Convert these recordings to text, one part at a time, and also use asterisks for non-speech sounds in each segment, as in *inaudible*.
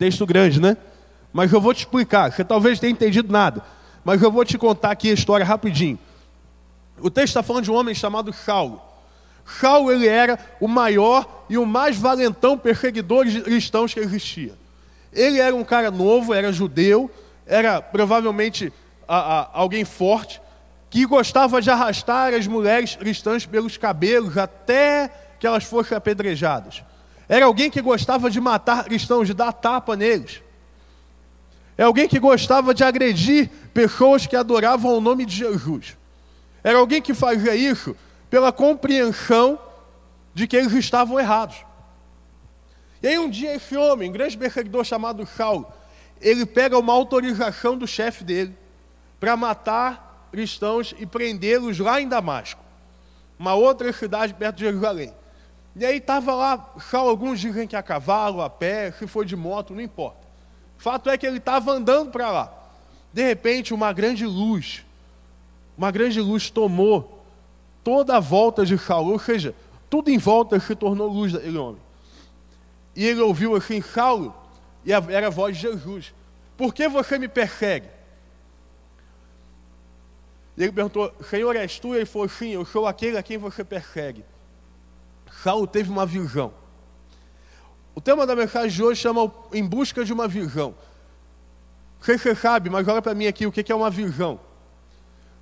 Texto grande, né? Mas eu vou te explicar. Você talvez tenha entendido nada. Mas eu vou te contar aqui a história rapidinho. O texto está falando de um homem chamado Saulo. Saulo ele era o maior e o mais valentão perseguidor de cristãos que existia. Ele era um cara novo, era judeu, era provavelmente a, a, alguém forte, que gostava de arrastar as mulheres cristãs pelos cabelos até que elas fossem apedrejadas. Era alguém que gostava de matar cristãos, de dar tapa neles. É alguém que gostava de agredir pessoas que adoravam o nome de Jesus. Era alguém que fazia isso pela compreensão de que eles estavam errados. E aí um dia esse homem, um grande perseguidor chamado Saulo, ele pega uma autorização do chefe dele para matar cristãos e prendê-los lá em Damasco, uma outra cidade perto de Jerusalém. E aí estava lá, alguns dizem que a cavalo, a pé, se foi de moto, não importa. Fato é que ele estava andando para lá. De repente, uma grande luz, uma grande luz tomou toda a volta de Saulo, ou seja, tudo em volta se tornou luz daquele homem. E ele ouviu assim, Saulo, e era a voz de Jesus: Por que você me persegue? E ele perguntou: Senhor, és tu? E ele falou: Sim, eu sou aquele a quem você persegue. Saulo teve uma visão. O tema da mensagem de hoje chama Em Busca de uma Visão. Sei se você sabe, mas olha para mim aqui o que é uma visão.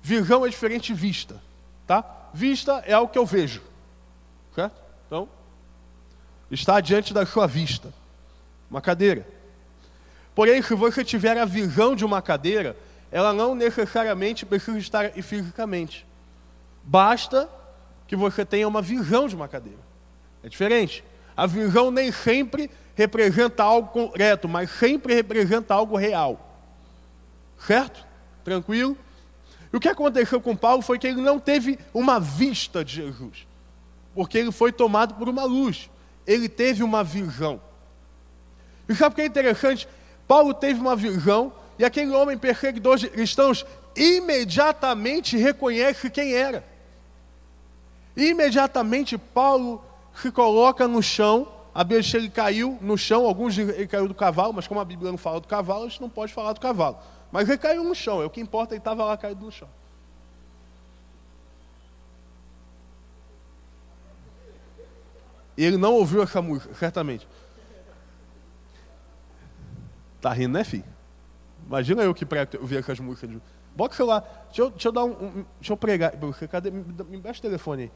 Visão é diferente de vista. Tá? Vista é algo que eu vejo. Certo? Então, está diante da sua vista. Uma cadeira. Porém, se você tiver a visão de uma cadeira, ela não necessariamente precisa estar fisicamente. Basta que você tenha uma visão de uma cadeira. É diferente. A visão nem sempre representa algo concreto, mas sempre representa algo real. Certo? Tranquilo? E o que aconteceu com Paulo foi que ele não teve uma vista de Jesus, porque ele foi tomado por uma luz. Ele teve uma visão. E sabe o que é interessante? Paulo teve uma visão e aquele homem perseguidor de cristãos imediatamente reconhece quem era. Imediatamente Paulo se coloca no chão. A Bíblia diz que ele caiu no chão, alguns dizem que ele caiu do cavalo, mas como a Bíblia não fala do cavalo, a gente não pode falar do cavalo. Mas ele caiu no chão, é o que importa, ele estava lá caído no chão. E ele não ouviu essa música, certamente. Tá rindo, né, filho? Imagina eu que prego ouvir essas músicas. Bota o celular. Deixa eu, deixa eu dar um, um, Deixa eu pregar. Cadê? Me, me o telefone aí.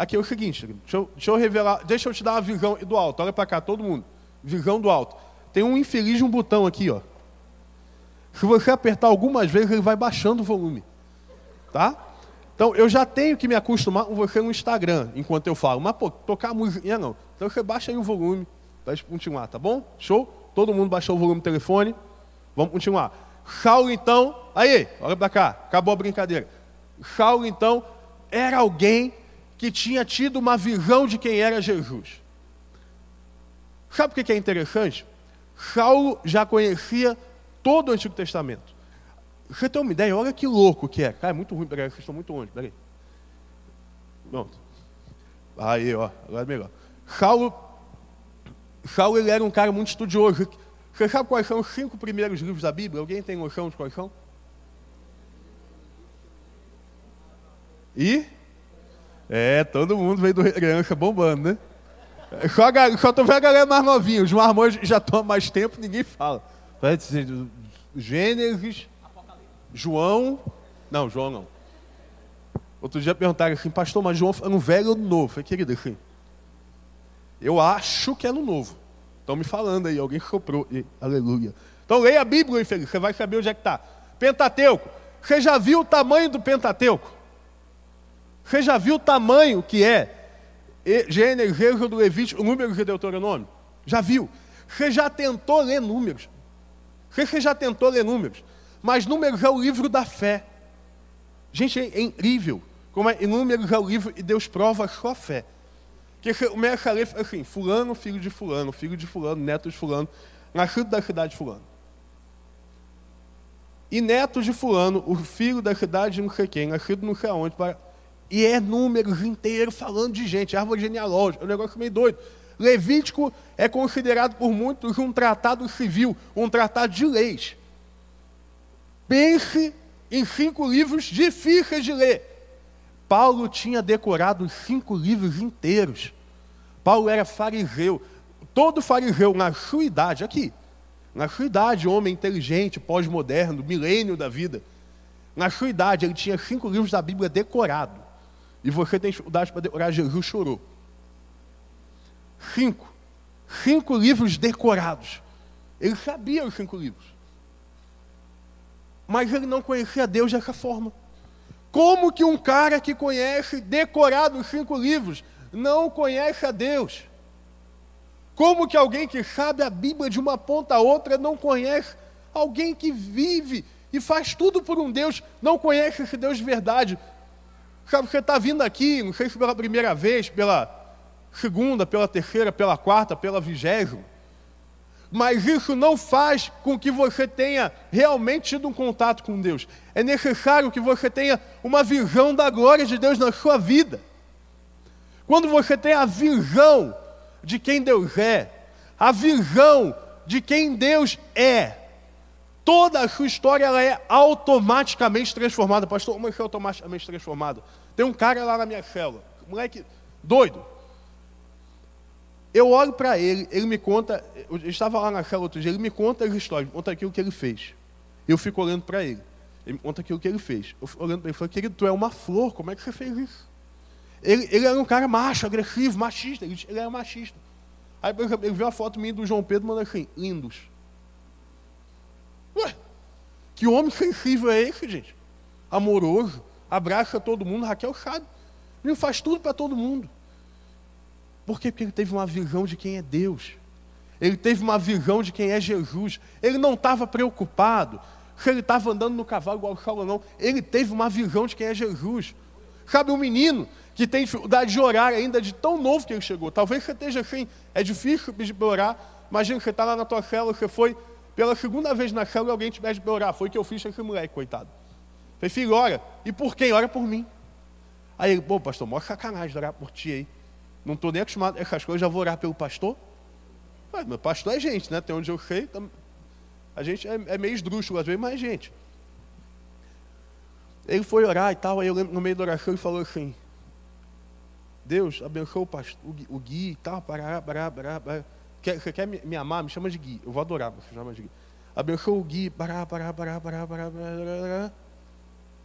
Aqui é o seguinte, deixa eu, deixa eu, revelar, deixa eu te dar uma visão do alto. Olha para cá, todo mundo. Visão do alto. Tem um infeliz um botão aqui, ó. Se você apertar algumas vezes, ele vai baixando o volume. Tá? Então, eu já tenho que me acostumar com você no Instagram, enquanto eu falo. Mas, pô, tocar música, não. Então, você baixa aí o volume para continuar, tá bom? Show? Todo mundo baixou o volume do telefone. Vamos continuar. Saulo, então, aí, olha para cá, acabou a brincadeira. Saulo, então, era alguém que tinha tido uma visão de quem era Jesus. Sabe o que é interessante? Saulo já conhecia todo o Antigo Testamento. Você tem uma ideia? Olha que louco que é. Cara, é muito ruim. Peraí, vocês estão muito longe. Peraí. Pronto. Aí, ó. Agora é melhor. Saulo, Saulo ele era um cara muito estudioso. Você sabe quais são os cinco primeiros livros da Bíblia? Alguém tem noção de quais são? E é, todo mundo veio do criança bombando, né? Só, a, só tô vendo a galera mais novinha. Os marmões já há mais tempo, ninguém fala. Gênesis, João. Não, João não. Outro dia perguntaram assim, pastor, mas João é no velho ou no novo? Eu falei, querido, assim, eu acho que é no novo. Estão me falando aí, alguém soprou. E, aleluia. Então leia a Bíblia, infeliz, você vai saber onde é que está. Pentateuco. Você já viu o tamanho do Pentateuco? Você já viu o tamanho que é Gênesis, Êxodo, Levítico, Números e Deuteronômio? Já viu? Você já tentou ler números? Você já tentou ler números? Mas números é o livro da fé. Gente, é incrível. Como é, números é o livro e Deus prova a sua fé. Que começa a ler assim, fulano, filho de fulano, filho de fulano, neto de fulano, nascido da cidade de fulano. E neto de fulano, o filho da cidade de não sei quem, nascido não sei aonde, para e é números inteiros falando de gente, árvore genealógica, é um negócio meio doido. Levítico é considerado por muitos um tratado civil, um tratado de leis. Pense em cinco livros difíceis de ler. Paulo tinha decorado cinco livros inteiros. Paulo era fariseu. Todo fariseu, na sua idade, aqui, na sua idade, homem inteligente, pós-moderno, milênio da vida, na sua idade, ele tinha cinco livros da Bíblia decorados. E você tem dificuldade para decorar, Jesus chorou. Cinco. Cinco livros decorados. Ele sabia os cinco livros. Mas ele não conhecia Deus dessa forma. Como que um cara que conhece decorado os cinco livros não conhece a Deus? Como que alguém que sabe a Bíblia de uma ponta a outra não conhece alguém que vive e faz tudo por um Deus, não conhece esse Deus de verdade? Sabe, você está vindo aqui, não sei se pela primeira vez, pela segunda, pela terceira, pela quarta, pela vigésima, mas isso não faz com que você tenha realmente tido um contato com Deus. É necessário que você tenha uma visão da glória de Deus na sua vida. Quando você tem a visão de quem Deus é, a visão de quem Deus é, toda a sua história ela é automaticamente transformada. Pastor, como é que é automaticamente transformada? Tem um cara lá na minha célula, moleque doido. Eu olho para ele, ele me conta, eu estava lá na célula outro dia, ele me conta as histórias, conta aquilo que ele fez. Eu fico olhando para ele, ele me conta aquilo que ele fez. Eu fico olhando para ele e falo, querido, tu é uma flor, como é que você fez isso? Ele, ele era um cara macho, agressivo, machista, ele, ele era machista. Aí, por exemplo, ele viu a foto minha do João Pedro, mandou assim, lindos. Ué, que homem sensível é esse, gente? Amoroso, abraça todo mundo, Raquel sabe. Ele faz tudo para todo mundo. Por quê? Porque ele teve uma visão de quem é Deus. Ele teve uma visão de quem é Jesus. Ele não estava preocupado se ele estava andando no cavalo igual não. Ele teve uma visão de quem é Jesus. Sabe, um menino que tem dificuldade de orar ainda de tão novo que ele chegou. Talvez você esteja assim, é difícil pedir para orar. Imagina que você está lá na tua célula, você foi pela segunda vez na célula e alguém te pede para orar. Foi o que eu fiz com esse moleque, coitado. Falei, filho, ora. E por quem? Ora por mim. Aí ele, pô, pastor, mostra sacanagem orar por ti aí. Não estou nem acostumado a essas coisas, já vou orar pelo pastor. Mas meu pastor é gente, né? Até onde eu sei, a gente é, é meio esdrúxulo, às vezes, mas é gente. Ele foi orar e tal, aí eu lembro no meio da oração ele falou assim, Deus abençoe o, pastor, o, Gui e tal, parará, parará, parará. Quer, você quer me, me, amar? Me chama de Gui. Eu vou adorar, você chama de Gui. Abençoe o Gui, parará, parará, parará, parará, parará, parará.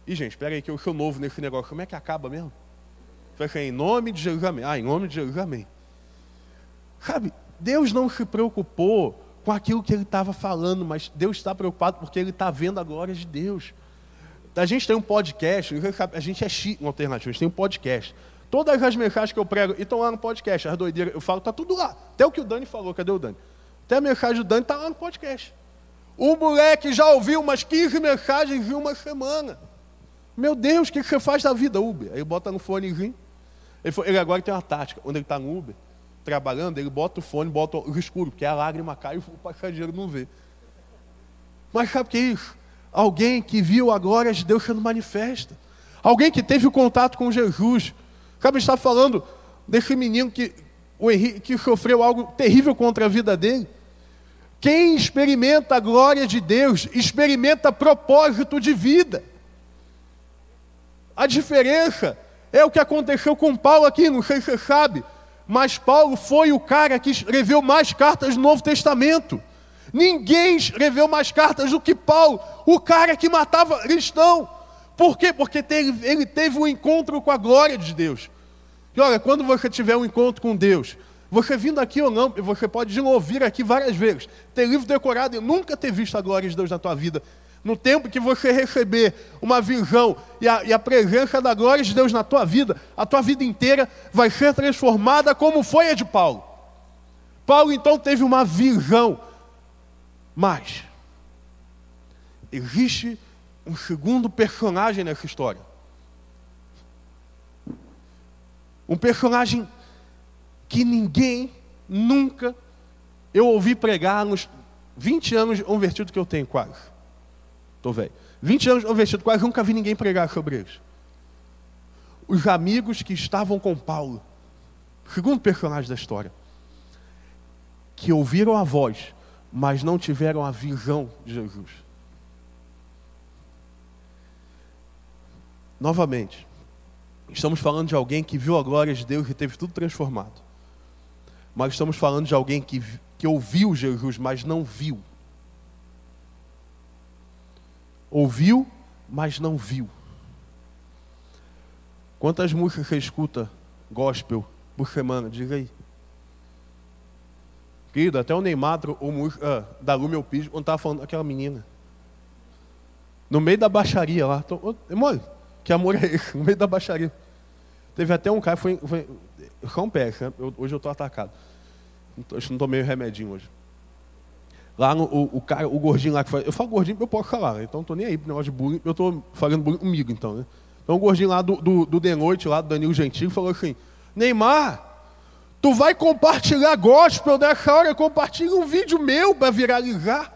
E, gente, espera aí que eu sou novo nesse negócio. Como é que acaba mesmo? Falei assim, em nome de Jesus, amém. Ah, em nome de Jesus, amém. Sabe, Deus não se preocupou com aquilo que ele estava falando, mas Deus está preocupado porque ele está vendo a glória de Deus. A gente tem um podcast, a gente é chi, uma alternativa, a gente tem um podcast. Todas as mensagens que eu prego, estão lá no podcast, as doideiras, eu falo, está tudo lá. Até o que o Dani falou, cadê o Dani? Até a mensagem do Dani está lá no podcast. O moleque já ouviu umas 15 mensagens em uma semana. Meu Deus, o que você faz da vida, Uber? Aí bota no fonezinho. Ele, ele agora tem uma tática, quando ele está no Uber, trabalhando, ele bota o fone, bota o escuro, porque a lágrima cai e o passageiro não vê. Mas sabe o que é isso? Alguém que viu a glória de Deus sendo manifesta. Alguém que teve o contato com Jesus. Sabe, está falando desse menino que, o Henrique, que sofreu algo terrível contra a vida dele. Quem experimenta a glória de Deus, experimenta propósito de vida. A diferença é o que aconteceu com Paulo aqui, não sei se você sabe, mas Paulo foi o cara que escreveu mais cartas no Novo Testamento. Ninguém escreveu mais cartas do que Paulo, o cara que matava cristão. Por quê? Porque teve, ele teve um encontro com a glória de Deus. E olha, quando você tiver um encontro com Deus, você vindo aqui ou não, você pode ouvir aqui várias vezes, ter livro decorado e nunca ter visto a glória de Deus na tua vida no tempo que você receber uma visão e a, e a, presença da glória de Deus na tua vida, a tua vida inteira vai ser transformada como foi a de Paulo. Paulo então teve uma visão, mas existe um segundo personagem nessa história. Um personagem que ninguém nunca eu ouvi pregar nos 20 anos convertido que eu tenho quase. Estou velho. 20 anos quase nunca vi ninguém pregar sobre eles. Os amigos que estavam com Paulo. Segundo personagem da história. que ouviram a voz, mas não tiveram a visão de Jesus. Novamente, estamos falando de alguém que viu a glória de Deus e teve tudo transformado. Mas estamos falando de alguém que, que ouviu Jesus, mas não viu. Ouviu, mas não viu. Quantas músicas você escuta gospel por semana? Diga aí. Querido, até o Neymar, o ah, da Lume Piso, quando estava falando daquela menina. No meio da baixaria lá. Tô, mole, que amor é esse? No meio da baixaria. Teve até um cara, foi, foi São Pé, né? eu, hoje eu estou atacado. Acho que não tomei remedinho hoje. Lá no, o, o, cara, o gordinho lá que foi, eu falo gordinho, eu posso falar, né? então não estou nem aí pro negócio de bullying, eu estou falando bullying comigo, então, né? Então o gordinho lá do, do, do De Noite, lá do Danilo Gentili, falou assim, Neymar, tu vai compartilhar gospel nessa hora, compartilha um vídeo meu para viralizar.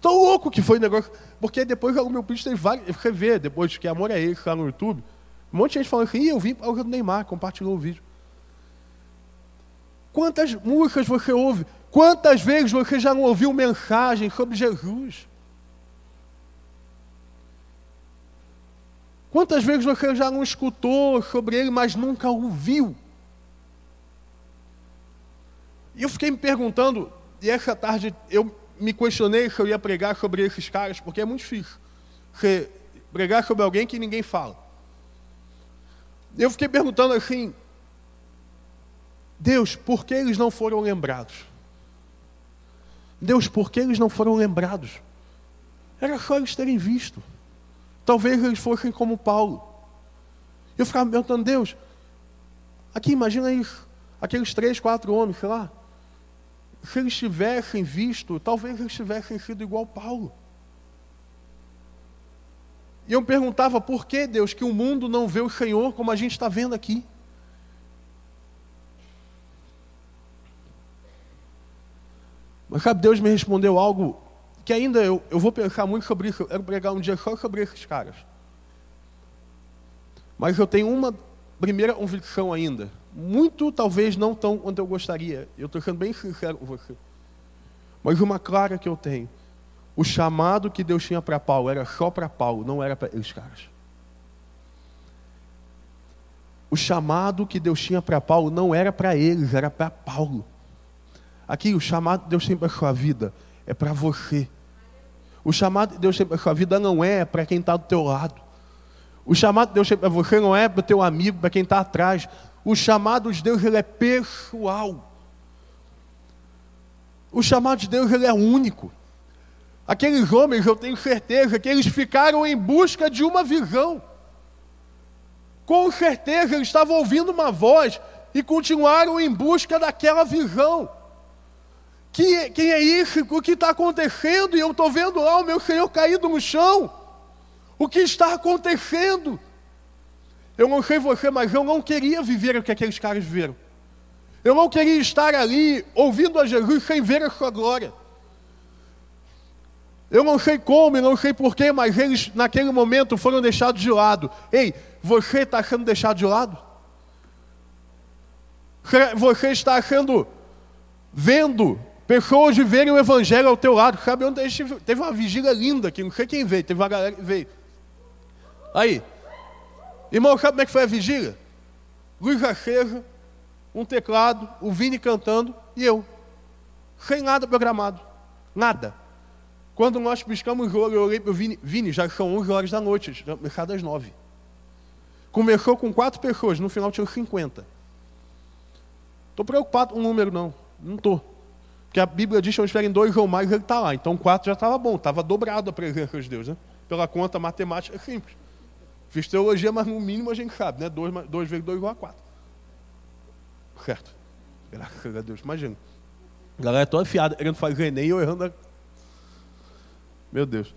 Tão louco que foi o negócio. Porque depois o meu vídeo tem vários. Você vê, depois que Amor é Esse lá no YouTube, um monte de gente falando assim, eu vi o do Neymar, compartilhou o vídeo. Quantas músicas você ouve? Quantas vezes você já não ouviu mensagem sobre Jesus? Quantas vezes você já não escutou sobre ele, mas nunca ouviu? E eu fiquei me perguntando, e essa tarde eu me questionei se eu ia pregar sobre esses caras, porque é muito difícil. Você pregar sobre alguém que ninguém fala. Eu fiquei perguntando assim, Deus, por que eles não foram lembrados? Deus, por que eles não foram lembrados? Era só eles terem visto. Talvez eles fossem como Paulo. Eu ficava perguntando, Deus, aqui imagina isso, aqueles três, quatro homens, sei lá. Se eles tivessem visto, talvez eles tivessem sido igual Paulo. E eu perguntava por que, Deus, que o mundo não vê o Senhor como a gente está vendo aqui. Mas sabe, Deus me respondeu algo que ainda eu, eu vou pensar muito sobre isso, eu quero pregar um dia só sobre esses caras. Mas eu tenho uma primeira convicção ainda, muito talvez não tão quanto eu gostaria, eu estou sendo bem sincero com você, mas uma clara que eu tenho, o chamado que Deus tinha para Paulo era só para Paulo, não era para esses caras. O chamado que Deus tinha para Paulo não era para eles, era para Paulo. Aqui, o chamado de Deus tem para a sua vida é para você. O chamado de Deus para a sua vida não é para quem está do teu lado. O chamado de Deus para você não é para o teu amigo, para quem está atrás. O chamado de Deus ele é pessoal. O chamado de Deus ele é único. Aqueles homens, eu tenho certeza que eles ficaram em busca de uma visão. Com certeza eles estavam ouvindo uma voz e continuaram em busca daquela visão. Que, quem é isso? O que está acontecendo? E eu estou vendo lá o meu Senhor caído no chão. O que está acontecendo? Eu não sei você, mas eu não queria viver o que aqueles caras viveram. Eu não queria estar ali ouvindo a Jesus sem ver a sua glória. Eu não sei como, não sei porquê, mas eles naquele momento foram deixados de lado. Ei, você está sendo deixado de lado? Você está sendo vendo Pessoas verem o evangelho ao teu lado. Sabe onde teve uma vigília linda aqui, não sei quem veio, teve uma galera que veio. Aí, irmão, sabe como é que foi a vigília? Luz acesa, um teclado, o Vini cantando e eu. Sem nada programado. Nada. Quando nós piscamos o olho, eu olhei para o Vini. Vini, já são 11 horas da noite, já começar das 9. Começou com quatro pessoas, no final tinha 50. Estou preocupado com o número, não. Não estou. Porque a Bíblia diz que onde estiverem dois ou mais, ele está lá. Então quatro já estava bom, estava dobrado a presença de Deus. Né? Pela conta matemática é simples. Fiz teologia, mas no mínimo a gente sabe, né? Dois, dois vezes dois igual a quatro. Certo. Graças a Deus, imagina. A galera é toda afiada, querendo fazer Enem e eu errando. A... Meu Deus.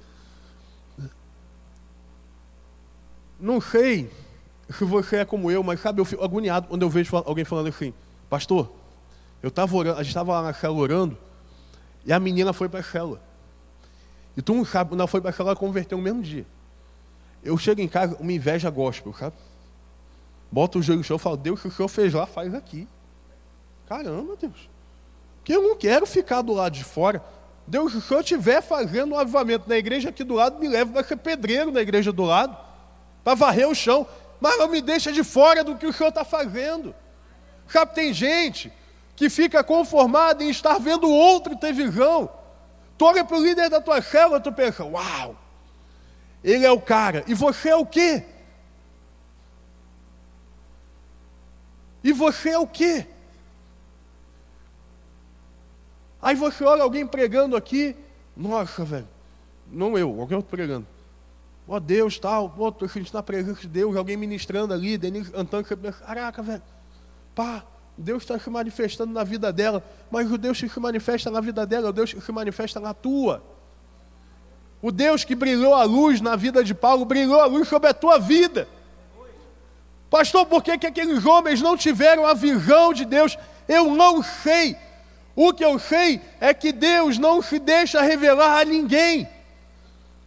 Não sei se você é como eu, mas sabe, eu fico agoniado quando eu vejo alguém falando assim, pastor, eu estava orando, a gente estava lá na célula orando, e a menina foi para a célula. E tu não sabe, quando ela foi para a célula, ela converteu no mesmo dia. Eu chego em casa, uma inveja gospel, sabe? Bota o joelho no chão e falo, Deus, o que o senhor fez lá, faz aqui. Caramba, Deus. Que eu não quero ficar do lado de fora. Deus, se eu estiver fazendo um avivamento na igreja aqui do lado, me leva para ser pedreiro na igreja do lado, para varrer o chão. Mas não me deixa de fora do que o Senhor está fazendo. Sabe, tem gente que fica conformada em estar vendo outro ter visão. Tu olha para o líder da tua célula, tu pensa, uau, ele é o cara. E você é o quê? E você é o quê? Aí você olha alguém pregando aqui, nossa, velho, não eu, alguém outro pregando. Ó oh, Deus, tal, pô, tô sentindo na presença de Deus, alguém ministrando ali, Denise Antônio, caraca, velho, pá, Deus está se manifestando na vida dela, mas o Deus que se manifesta na vida dela é o Deus que se manifesta na tua. O Deus que brilhou a luz na vida de Paulo, brilhou a luz sobre a tua vida. Pastor, por que, que aqueles homens não tiveram a visão de Deus? Eu não sei. O que eu sei é que Deus não se deixa revelar a ninguém.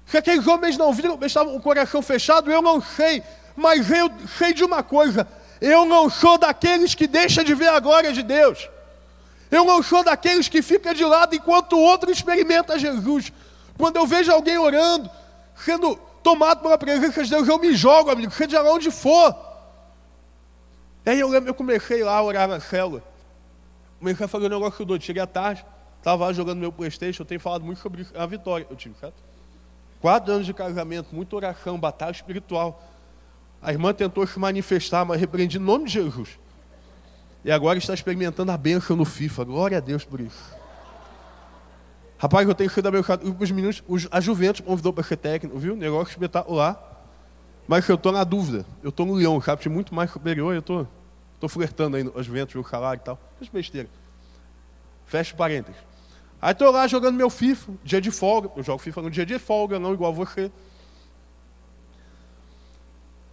Se aqueles homens não viram, estavam com o coração fechado, eu não sei. Mas eu sei de uma coisa: eu não sou daqueles que deixa de ver a glória de Deus. Eu não sou daqueles que fica de lado enquanto o outro experimenta Jesus. Quando eu vejo alguém orando, sendo tomado pela presença de Deus, eu me jogo, amigo, seja lá onde for. Aí eu lembro, eu comecei lá a orar na célula. Comecei a fazer um negócio doido. Cheguei à tarde, estava lá jogando meu Playstation, eu tenho falado muito sobre a vitória. Eu tive, certo? Quatro anos de casamento, muita oração, batalha espiritual. A irmã tentou se manifestar, mas repreendi em nome de Jesus. E agora está experimentando a bênção no FIFA. Glória a Deus por isso. Rapaz, eu tenho sido abençoado. Os meninos, os, a Juventus convidou para ser técnico, viu? Negócio espetacular. Mas eu estou na dúvida. Eu estou no Leão, sabe? muito mais superior. Eu estou flertando aí as Juventus, o salário e tal. Faz besteira. Fecha parênteses. Aí estou lá jogando meu FIFA, dia de folga. Eu jogo FIFA no dia de folga, não igual você.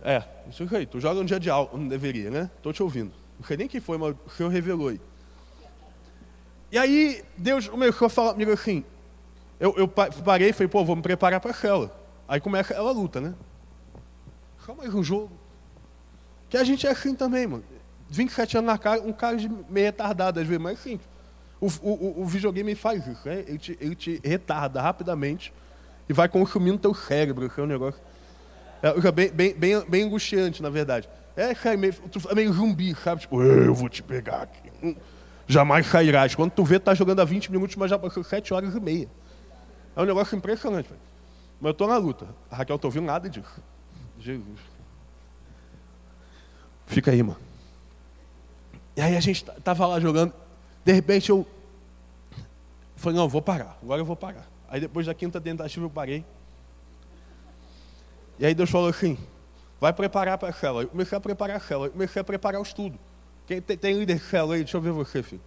É, isso aí. Tu joga no dia de aula, não deveria, né? Estou te ouvindo. Não sei nem quem foi, mas o Senhor revelou aí. E aí, Deus começou a falar comigo assim. Eu, eu parei e falei, pô, vou me preparar para a cela. Aí começa ela luta, né? Só mais um jogo. Que a gente é assim também, mano. 27 anos na cara, um cara de meio retardado, às vezes, mas assim. O, o, o videogame faz isso, né? Ele te, ele te retarda rapidamente e vai consumindo teu cérebro, que é um negócio. É bem, bem, bem, bem angustiante, na verdade. É, cara, meio, é meio zumbi, sabe? Tipo, eu vou te pegar aqui. Hum, jamais sairás. Quando tu vê, tá jogando há 20 minutos, mas já passou 7 horas e meia. É um negócio impressionante. Mas eu tô na luta. A Raquel tô ouvindo nada disso. Jesus. Fica aí, mano. E aí a gente tava lá jogando. De repente eu falei, não, vou parar. Agora eu vou parar. Aí depois da quinta tentativa eu parei. E aí Deus falou assim, vai preparar para a célula. Eu comecei a preparar a célula, eu comecei a preparar o estudo. Quem tem, tem líder de célula aí? Deixa eu ver você, filho.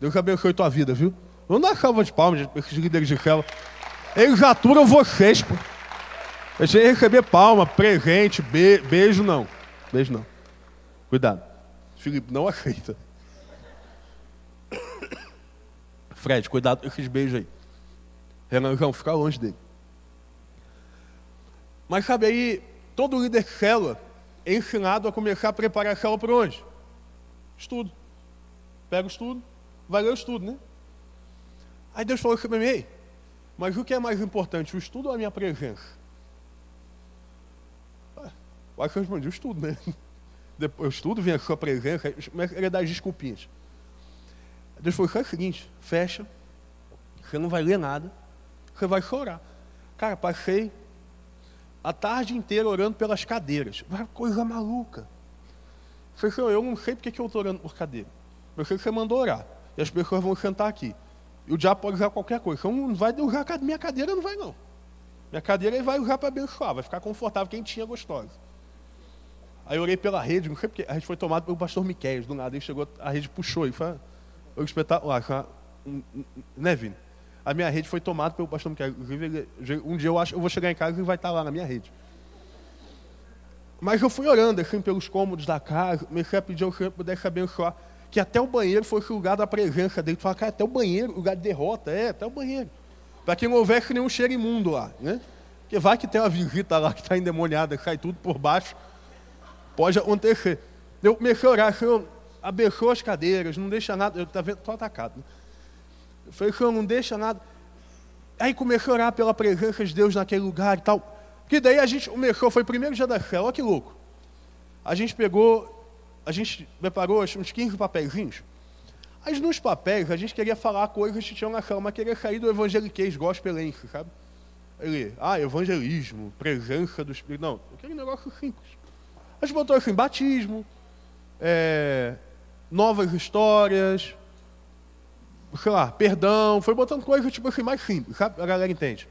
Deus abençoe tua vida, viu? Vamos dar salva de palmas para esses líderes de célula. Eles aturam vocês, pô. Eu receber palma, presente, be beijo não. Beijo não. Cuidado. Felipe não aceita. *coughs* Fred, cuidado com esses beijos aí. Renanzão, fica longe dele. Mas sabe aí, todo líder de célula é ensinado a começar a preparar a célula para onde? Estudo. Pega o estudo, vai ler o estudo, né? Aí Deus falou assim para mim, mas o que é mais importante, o estudo ou a minha presença? Ah, eu acho que eu respondi o estudo, né? *laughs* Depois, o estudo vem a sua presença, ele dá as desculpinhas. Deus falou, faz o seguinte, fecha, você não vai ler nada, você vai chorar. Cara, passei a tarde inteira orando pelas cadeiras. Vai coisa maluca. Falei, eu não sei porque que eu estou orando por cadeira. Eu sei que você mandou orar. E as pessoas vão sentar aqui. E o diabo pode usar qualquer coisa. Então não vai usar minha cadeira, não vai não. Minha cadeira ele vai usar para abençoar, vai ficar confortável, quem tinha gostosa. Aí eu orei pela rede, não sei porque, a gente foi tomado pelo pastor Miquel, do nada, ele chegou, a rede puxou, e foi um espetacular, né, Vini? A minha rede foi tomada pelo pastor Miquel. Um dia eu acho eu vou chegar em casa e vai estar lá na minha rede. Mas eu fui orando assim pelos cômodos da casa, comecei a pedir ao Senhor que pudesse abençoar, que até o banheiro fosse o lugar da presença dele. Tu fala, cara, até o banheiro, lugar de derrota, é, até o banheiro. Para que não houvesse nenhum cheiro imundo lá, né? Porque vai que tem uma visita lá que está endemoniada, cai tudo por baixo. Pode Eu falei, Senhor, não deixa nada. Aí comecei a orar pela presença de Deus naquele lugar e tal. Porque daí a gente começou, foi o primeiro dia da fé, olha que louco. A gente pegou, a gente preparou uns 15 papéis. Mas nos papéis a gente queria falar coisas que tinham na cama, mas queria sair do evangeliquez gospelense, sabe? Ele, ah, evangelismo, presença do Espírito. Não, aquele negócio simples. A gente botou assim, batismo, é, novas histórias, sei lá, perdão, foi botando coisas tipo assim mais simples, sabe? A galera entende.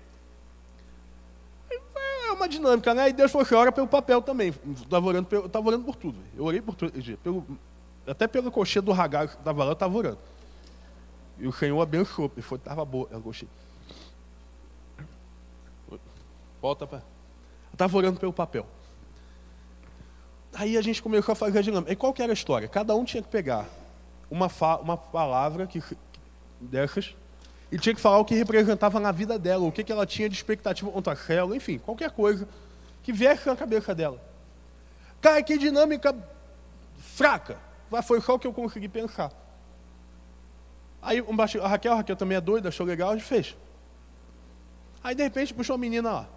É uma dinâmica, né? E Deus falou assim, ora pelo papel também. Estava orando, eu estava orando por tudo. Eu orei por tudo. Pelo, até pelo cocheiro do Hagar que estava lá, eu estava orando. E o Senhor abençoou, foi, estava boa a cocheira. Volta para. Eu estava orando pelo papel. Aí a gente começou a fazer a dinâmica. E qual que era a história? Cada um tinha que pegar uma, uma palavra que, dessas e tinha que falar o que representava na vida dela, o que, que ela tinha de expectativa contra a enfim, qualquer coisa que viesse na cabeça dela. Cara, que dinâmica fraca. Foi só o que eu consegui pensar. Aí um baixo, a Raquel, a Raquel também é doida, achou legal, a gente fez. Aí de repente puxou a menina lá.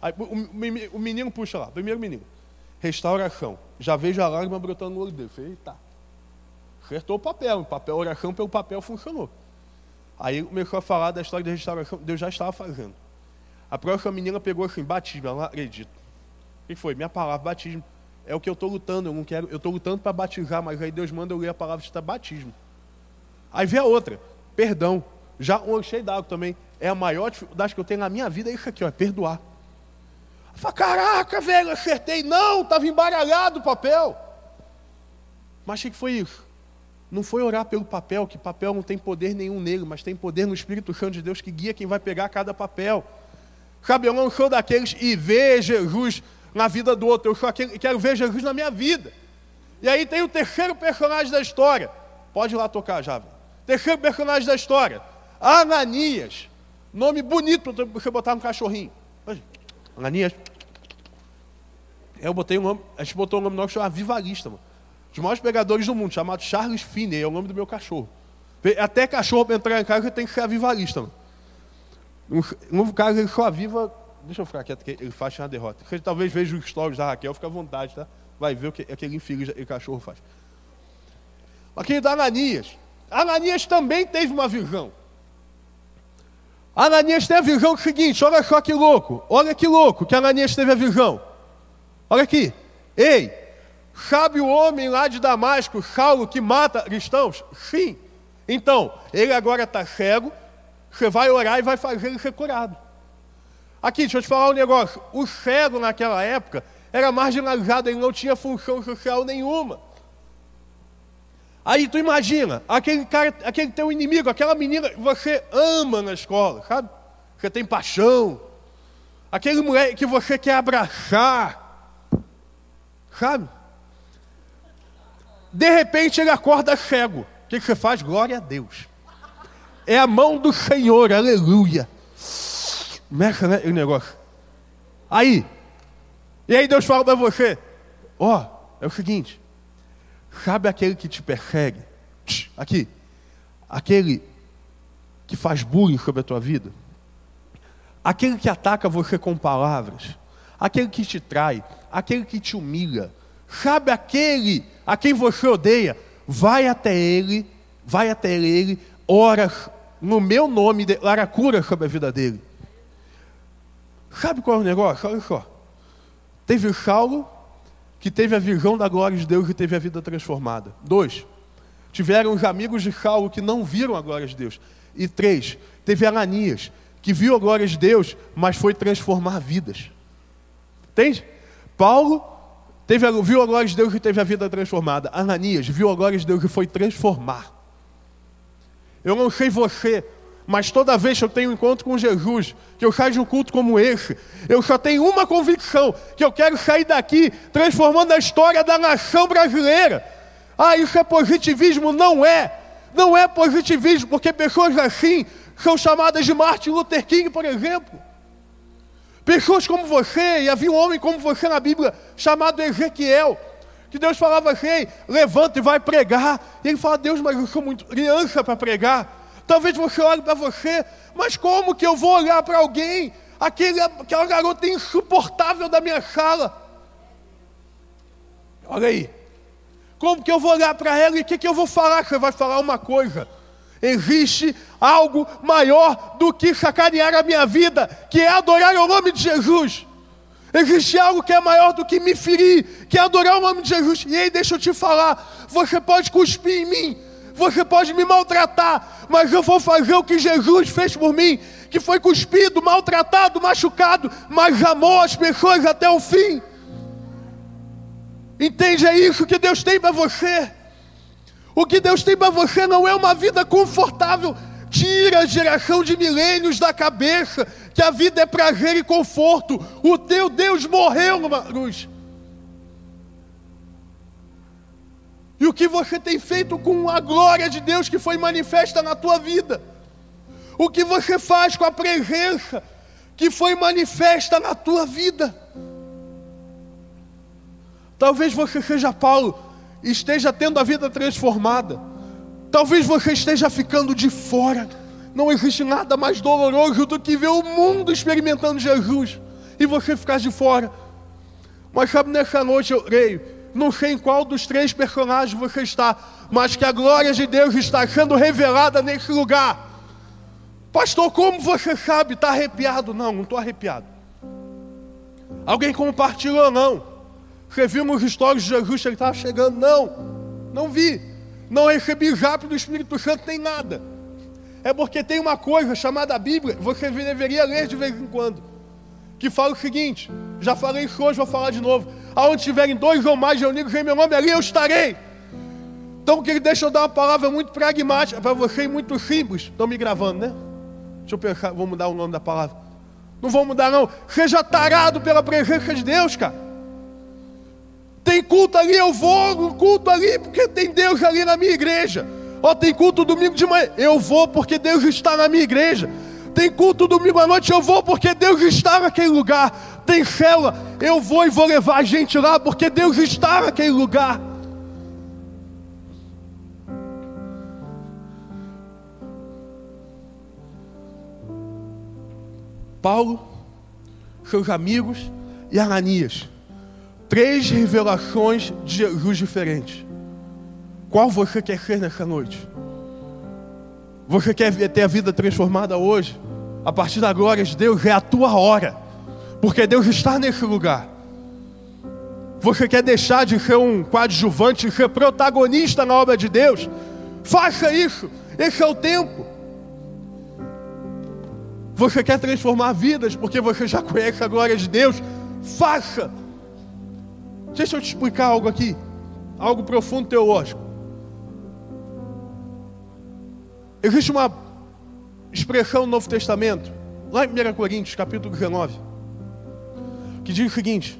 Aí, o, o, menino puxa lá, primeiro menino. Restauração. Já vejo a lágrima brotando no olho dele. Falei, tá. Acertou o papel, o papel, oração pelo papel funcionou. Aí começou a falar da história da restauração, Deus já estava fazendo. A próxima menina pegou assim, batismo, ela não acredita. O que foi? Minha palavra, batismo. É o que eu estou lutando, eu não quero, eu estou lutando para batizar, mas aí Deus manda eu ler a palavra de batismo. Aí vem a outra, perdão. Já um cheio d'água também. É a maior dificuldade que eu tenho na minha vida, é isso aqui, ó, é perdoar. Eu falo, caraca, velho, acertei. Não, estava embaralhado o papel. Mas o que foi isso? Não foi orar pelo papel, que papel não tem poder nenhum nele, mas tem poder no Espírito Santo de Deus que guia quem vai pegar cada papel. Sabe, eu não sou daqueles e ver Jesus na vida do outro, eu sou aquele, quero ver Jesus na minha vida. E aí tem o terceiro personagem da história. Pode ir lá tocar já. Terceiro personagem da história. Ananias. Nome bonito para você botar no cachorrinho. Ananias. Eu botei um nome, a gente botou um nome nosso chamado Vivalista, mano dos maiores pegadores do mundo, chamado Charles Finney, é o nome do meu cachorro. Até cachorro para entrar em casa tem que ser avivalista. Um novo caso, ele só aviva. Deixa eu ficar quieto, que ele faz uma derrota. Você talvez veja os stories da Raquel, fica à vontade, tá? Vai ver o que aquele infeliz aquele cachorro faz. Aqui da Ananias. Ananias também teve uma visão. Ananias teve a visão seguinte: olha só que louco, olha que louco que Ananias teve a visão. Olha aqui. Ei, Sabe o homem lá de Damasco, Saulo, que mata cristãos? Sim. Então, ele agora está cego, você vai orar e vai fazer ele ser curado. Aqui, deixa eu te falar um negócio. O cego naquela época era marginalizado, ele não tinha função social nenhuma. Aí tu imagina, aquele cara, aquele teu inimigo, aquela menina que você ama na escola, sabe? Você tem paixão. Aquele moleque que você quer abraçar. Sabe? De repente ele acorda cego. O que, você faz? Glória a Deus. É a mão do Senhor, aleluia. Mexa, né, o negócio. Aí, e aí Deus fala para você: Ó, oh, é o seguinte, sabe aquele que te persegue? Aqui, aquele que faz bullying sobre a tua vida, aquele que ataca você com palavras, aquele que te trai, aquele que te humilha, sabe aquele a quem você odeia, vai até ele, vai até ele, ora no meu nome, declara cura sobre a vida dele. Sabe qual é o negócio? Olha só. Teve Saulo, que teve a visão da glória de Deus e teve a vida transformada. Dois, tiveram os amigos de Saulo que não viram a glória de Deus. E três, teve Ananias, que viu a glória de Deus, mas foi transformar vidas. Entende? Paulo Teve, viu a glória de Deus e teve a vida transformada. Ananias viu a glória de Deus e foi transformar. Eu não sei você, mas toda vez que eu tenho um encontro com Jesus, que eu saio de um culto como esse, eu só tenho uma convicção: que eu quero sair daqui transformando a história da nação brasileira. Ah, isso é positivismo? Não é. Não é positivismo, porque pessoas assim são chamadas de Martin Luther King, por exemplo. Pessoas como você, e havia um homem como você na Bíblia, chamado Ezequiel, que Deus falava assim: levanta e vai pregar. E ele fala: Deus, mas eu sou muito criança para pregar. Talvez você olhe para você, mas como que eu vou olhar para alguém, aquele, aquela garota insuportável da minha sala? Olha aí. Como que eu vou olhar para ela e o que, que eu vou falar? Você vai falar uma coisa. Existe algo maior do que sacanear a minha vida, que é adorar o nome de Jesus. Existe algo que é maior do que me ferir, que é adorar o nome de Jesus. E aí, deixa eu te falar: você pode cuspir em mim, você pode me maltratar, mas eu vou fazer o que Jesus fez por mim, que foi cuspido, maltratado, machucado, mas amou as pessoas até o fim. Entende? É isso que Deus tem para você. O que Deus tem para você não é uma vida confortável. Tira a geração de milênios da cabeça que a vida é prazer e conforto. O teu Deus morreu numa cruz. E o que você tem feito com a glória de Deus que foi manifesta na tua vida? O que você faz com a presença que foi manifesta na tua vida? Talvez você seja Paulo esteja tendo a vida transformada. Talvez você esteja ficando de fora. Não existe nada mais doloroso do que ver o mundo experimentando Jesus e você ficar de fora. Mas sabe, nessa noite eu creio, não sei em qual dos três personagens você está, mas que a glória de Deus está sendo revelada nesse lugar. Pastor, como você sabe? Está arrepiado? Não, não estou arrepiado. Alguém compartilhou? Não. Nos histórias de Jesus ele estava chegando? Não, não vi. Não recebi rápido do Espírito Santo, nem nada. É porque tem uma coisa chamada Bíblia, você deveria ler de vez em quando, que fala o seguinte: já falei isso hoje, vou falar de novo. Aonde tiverem dois ou mais reunidos em meu nome, ali eu estarei. Então, que deixa eu dar uma palavra muito pragmática para você e muito simples. Estão me gravando, né? Deixa eu pensar, vou mudar o nome da palavra. Não vou mudar, não. Seja tarado pela presença de Deus, cara. Tem culto ali, eu vou, culto ali, porque tem Deus ali na minha igreja. Ó, tem culto domingo de manhã, eu vou porque Deus está na minha igreja. Tem culto domingo à noite, eu vou porque Deus está naquele lugar. Tem célula, eu vou e vou levar a gente lá porque Deus está naquele lugar. Paulo, seus amigos e Ananias três revelações de Jesus diferentes. Qual você quer ser nessa noite? Você quer ter a vida transformada hoje? A partir da glória de Deus é a tua hora, porque Deus está nesse lugar. Você quer deixar de ser um coadjuvante, ser protagonista na obra de Deus? Faça isso, esse é o tempo. Você quer transformar vidas porque você já conhece a glória de Deus? Faça. Deixa eu te explicar algo aqui, algo profundo teológico. Existe uma expressão no Novo Testamento, lá em 1 Coríntios, capítulo 19, que diz o seguinte: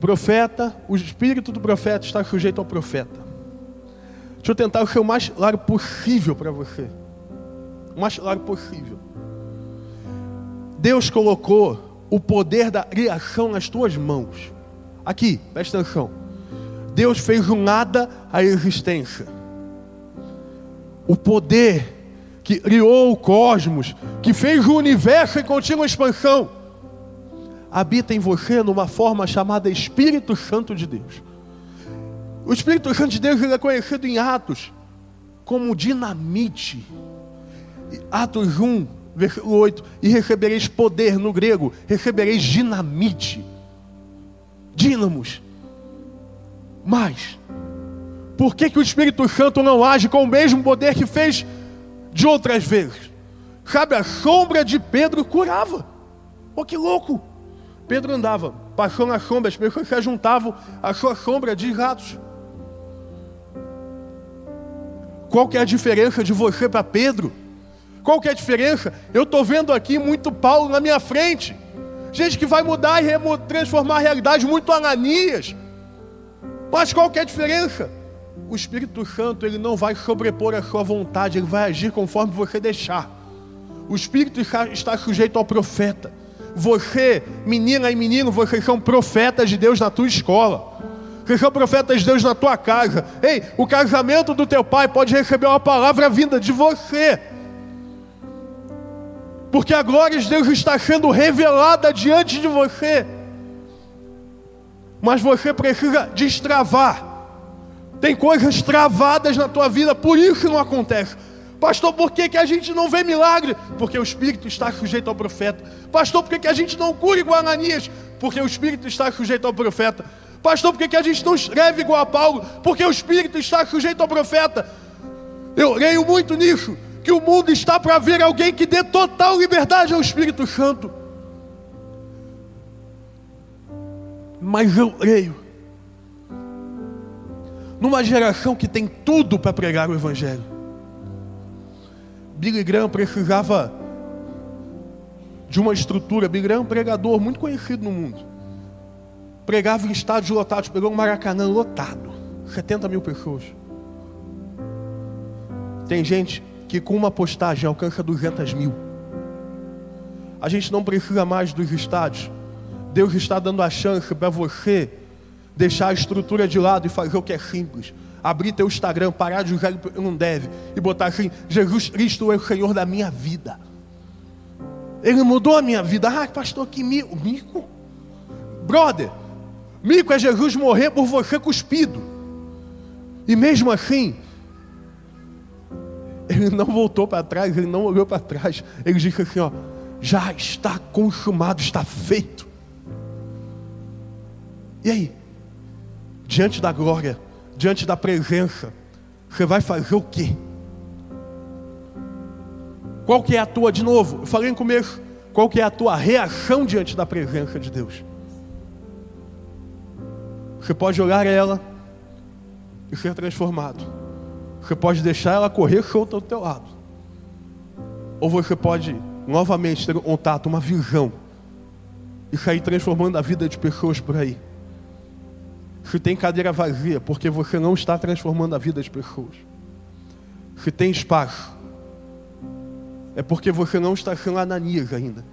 Profeta, o espírito do profeta está sujeito ao profeta. Deixa eu tentar ser o mais claro possível para você. O mais claro possível. Deus colocou o poder da criação nas tuas mãos. Aqui, presta atenção. Deus fez um nada à existência. O poder que criou o cosmos, que fez o universo em contínua expansão, habita em você numa forma chamada Espírito Santo de Deus. O Espírito Santo de Deus é conhecido em Atos como dinamite. Atos 1, versículo 8: E recebereis poder, no grego, recebereis dinamite, dínamos. Mas, por que, que o Espírito Santo não age com o mesmo poder que fez de outras vezes? Sabe, a sombra de Pedro curava. Oh, que louco! Pedro andava, passou na sombra, as pessoas se juntavam à sua sombra de ratos. Qual que é a diferença de você para Pedro? Qual que é a diferença? Eu estou vendo aqui muito Paulo na minha frente. Gente que vai mudar e transformar a realidade, muito Ananias. Mas qual que é a diferença? O Espírito Santo ele não vai sobrepor a sua vontade, ele vai agir conforme você deixar. O Espírito está sujeito ao profeta. Você, menina e menino, vocês são profetas de Deus na tua escola. Seja profeta de Deus na tua casa. Ei, o casamento do teu pai pode receber uma palavra vinda de você. Porque a glória de Deus está sendo revelada diante de você. Mas você precisa destravar. Tem coisas travadas na tua vida, por isso não acontece. Pastor, por que, que a gente não vê milagre? Porque o Espírito está sujeito ao profeta. Pastor, por que, que a gente não cura igual a Ananias? Porque o Espírito está sujeito ao profeta. Pastor, por que, que a gente não escreve igual a Paulo? Porque o Espírito está sujeito ao profeta. Eu leio muito nisso, que o mundo está para ver alguém que dê total liberdade ao Espírito Santo. Mas eu leio numa geração que tem tudo para pregar o Evangelho. Billy Graham precisava de uma estrutura. Billy Graham é um pregador muito conhecido no mundo. Pregava em estádios lotados, pegou um Maracanã lotado, 70 mil pessoas. Tem gente que com uma postagem alcança 200 mil. A gente não precisa mais dos estádios. Deus está dando a chance para você deixar a estrutura de lado e fazer o que é simples abrir teu Instagram, parar de usar não deve e botar assim: Jesus Cristo é o Senhor da minha vida. Ele mudou a minha vida. Ah, pastor, que mico. Mico? Brother, mico é Jesus morrer por você cuspido. E mesmo assim, ele não voltou para trás, ele não olhou para trás. Ele disse assim: ó, já está consumado, está feito. E aí? Diante da glória, diante da presença, você vai fazer o quê? Qual que é a tua, de novo, eu falei no começo, qual que é a tua reação diante da presença de Deus? Você pode olhar ela e ser transformado. Você pode deixar ela correr solta ao teu lado. Ou você pode novamente ter um contato, uma visão e sair transformando a vida de pessoas por aí se tem cadeira vazia, porque você não está transformando a vida das pessoas. Se tem espaço, é porque você não está sendo Ananias ainda.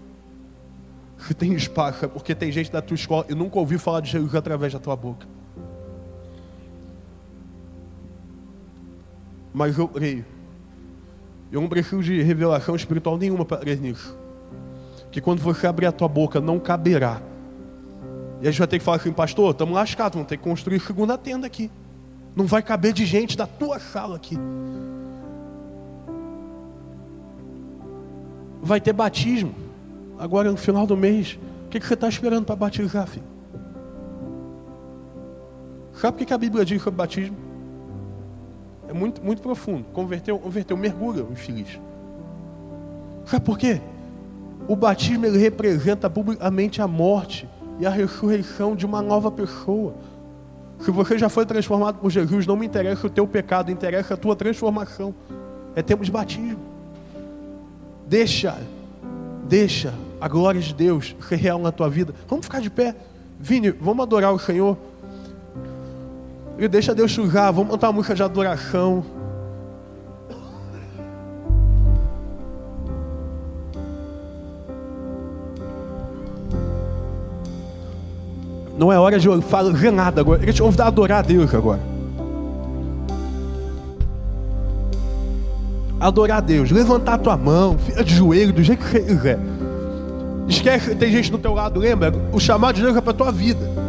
Se tem espaço, é porque tem gente da tua escola e nunca ouviu falar de Jesus através da tua boca. Mas eu creio. Eu não preciso de revelação espiritual nenhuma para crer nisso. Que quando você abrir a tua boca, não caberá e a gente vai ter que falar assim, pastor, estamos lascados, vamos ter que construir segunda tenda aqui. Não vai caber de gente da tua sala aqui. Vai ter batismo. Agora no final do mês. O que, você está esperando para batizar, filho? Sabe o que a Bíblia diz sobre batismo? É muito, muito profundo. Converteu, converteu, mergulha o infeliz. Sabe por quê? O batismo ele representa publicamente a morte e a ressurreição de uma nova pessoa. Se você já foi transformado por Jesus, não me interessa o teu pecado, interessa a tua transformação. É tempo de batismo. Deixa, deixa a glória de Deus ser real na tua vida. Vamos ficar de pé. Vini, vamos adorar o Senhor. E deixa Deus sujar. Vamos montar uma música de adoração. Não é hora de fazer nada agora. Ele te convidar a adorar a Deus agora. Adorar a Deus. Levantar a tua mão. Fica de joelho, do jeito que você quiser. Esquece, tem gente do teu lado, lembra? O chamado de Deus é para tua vida.